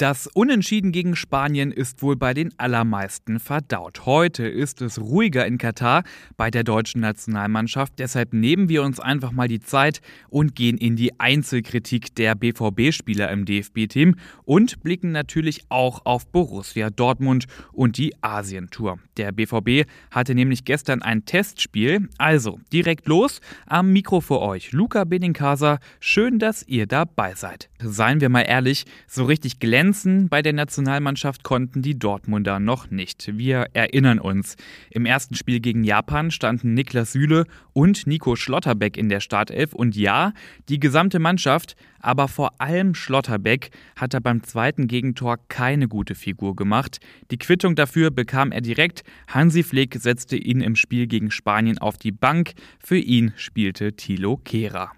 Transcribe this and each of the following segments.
Das Unentschieden gegen Spanien ist wohl bei den allermeisten verdaut. Heute ist es ruhiger in Katar bei der deutschen Nationalmannschaft. Deshalb nehmen wir uns einfach mal die Zeit und gehen in die Einzelkritik der BVB-Spieler im DFB-Team und blicken natürlich auch auf Borussia Dortmund und die Asientour. Der BVB hatte nämlich gestern ein Testspiel. Also direkt los. Am Mikro für euch Luca Benincasa. Schön, dass ihr dabei seid. Seien wir mal ehrlich, so richtig glänzend Glänzen bei der Nationalmannschaft konnten die Dortmunder noch nicht. Wir erinnern uns. Im ersten Spiel gegen Japan standen Niklas Süle und Nico Schlotterbeck in der Startelf. Und ja, die gesamte Mannschaft, aber vor allem Schlotterbeck, hat er beim zweiten Gegentor keine gute Figur gemacht. Die Quittung dafür bekam er direkt. Hansi Flick setzte ihn im Spiel gegen Spanien auf die Bank. Für ihn spielte Thilo Kehrer.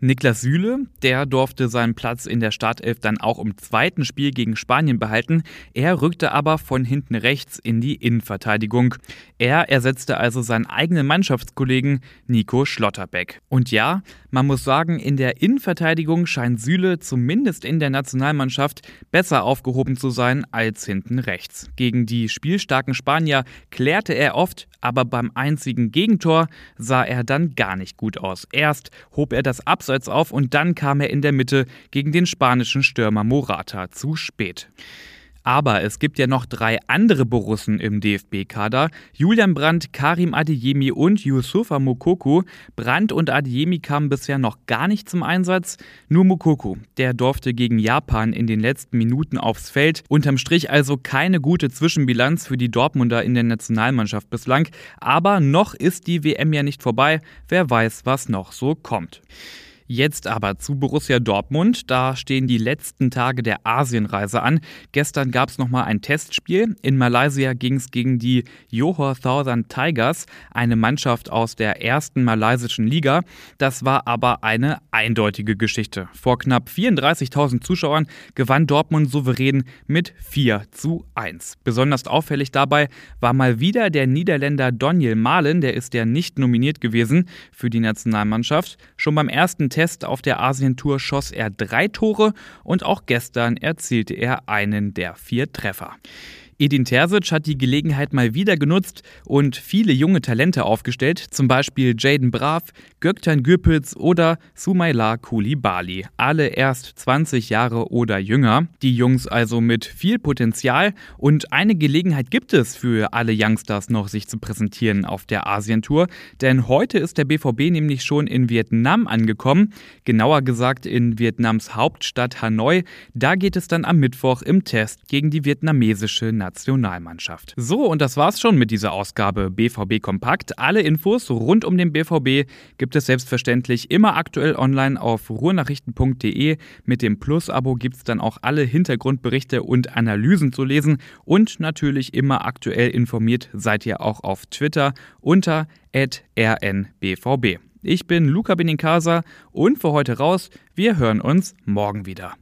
Niklas Süle, der durfte seinen Platz in der Startelf dann auch im zweiten Spiel gegen Spanien behalten. Er rückte aber von hinten rechts in die Innenverteidigung. Er ersetzte also seinen eigenen Mannschaftskollegen Nico Schlotterbeck. Und ja, man muss sagen, in der Innenverteidigung scheint Süle zumindest in der Nationalmannschaft besser aufgehoben zu sein als hinten rechts. Gegen die spielstarken Spanier klärte er oft, aber beim einzigen Gegentor sah er dann gar nicht gut aus. Erst hob er das Abseits auf und dann kam er in der Mitte gegen den spanischen Stürmer Morata zu spät. Aber es gibt ja noch drei andere Borussen im DFB-Kader. Julian Brandt, Karim Adeyemi und Yusufa Mokoko. Brandt und Adeyemi kamen bisher noch gar nicht zum Einsatz. Nur Mokoko, der durfte gegen Japan in den letzten Minuten aufs Feld. Unterm Strich also keine gute Zwischenbilanz für die Dortmunder in der Nationalmannschaft bislang. Aber noch ist die WM ja nicht vorbei. Wer weiß, was noch so kommt. Jetzt aber zu Borussia Dortmund. Da stehen die letzten Tage der Asienreise an. Gestern gab es nochmal ein Testspiel. In Malaysia ging es gegen die Johor Southern Tigers, eine Mannschaft aus der ersten malaysischen Liga. Das war aber eine eindeutige Geschichte. Vor knapp 34.000 Zuschauern gewann Dortmund souverän mit 4 zu 1. Besonders auffällig dabei war mal wieder der Niederländer Daniel Malen, der ist ja nicht nominiert gewesen für die Nationalmannschaft. Schon beim ersten Test auf der Asientour schoss er drei Tore und auch gestern erzielte er einen der vier Treffer. Edin Terzic hat die Gelegenheit mal wieder genutzt und viele junge Talente aufgestellt, zum Beispiel Jaden Brav, Göktan Gürpitz oder Sumaila Kulibali. Alle erst 20 Jahre oder jünger. Die Jungs also mit viel Potenzial und eine Gelegenheit gibt es für alle Youngsters noch, sich zu präsentieren auf der Asientour. Denn heute ist der BVB nämlich schon in Vietnam angekommen, genauer gesagt in Vietnams Hauptstadt Hanoi. Da geht es dann am Mittwoch im Test gegen die vietnamesische Nationalmannschaft. So, und das war's schon mit dieser Ausgabe BVB Kompakt. Alle Infos rund um den BVB gibt es selbstverständlich immer aktuell online auf ruhrnachrichten.de. Mit dem Plus-Abo gibt's dann auch alle Hintergrundberichte und Analysen zu lesen. Und natürlich immer aktuell informiert seid ihr auch auf Twitter unter rnbvb. Ich bin Luca Benincasa und für heute raus. Wir hören uns morgen wieder.